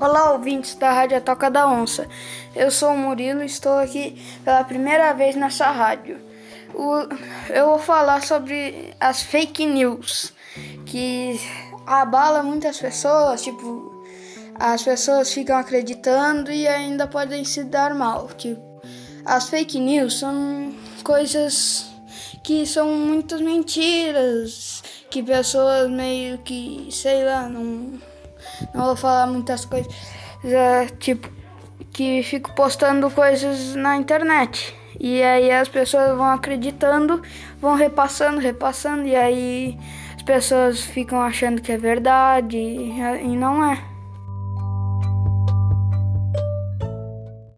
Olá, ouvintes da Rádio Toca da Onça. Eu sou o Murilo e estou aqui pela primeira vez nessa rádio. O, eu vou falar sobre as fake news que abala muitas pessoas, tipo, as pessoas ficam acreditando e ainda podem se dar mal. Tipo, as fake news são coisas que são muitas mentiras, que pessoas meio que, sei lá, não, não vou falar muitas coisas, tipo, que fico postando coisas na internet. E aí as pessoas vão acreditando, vão repassando, repassando, e aí as pessoas ficam achando que é verdade e não é.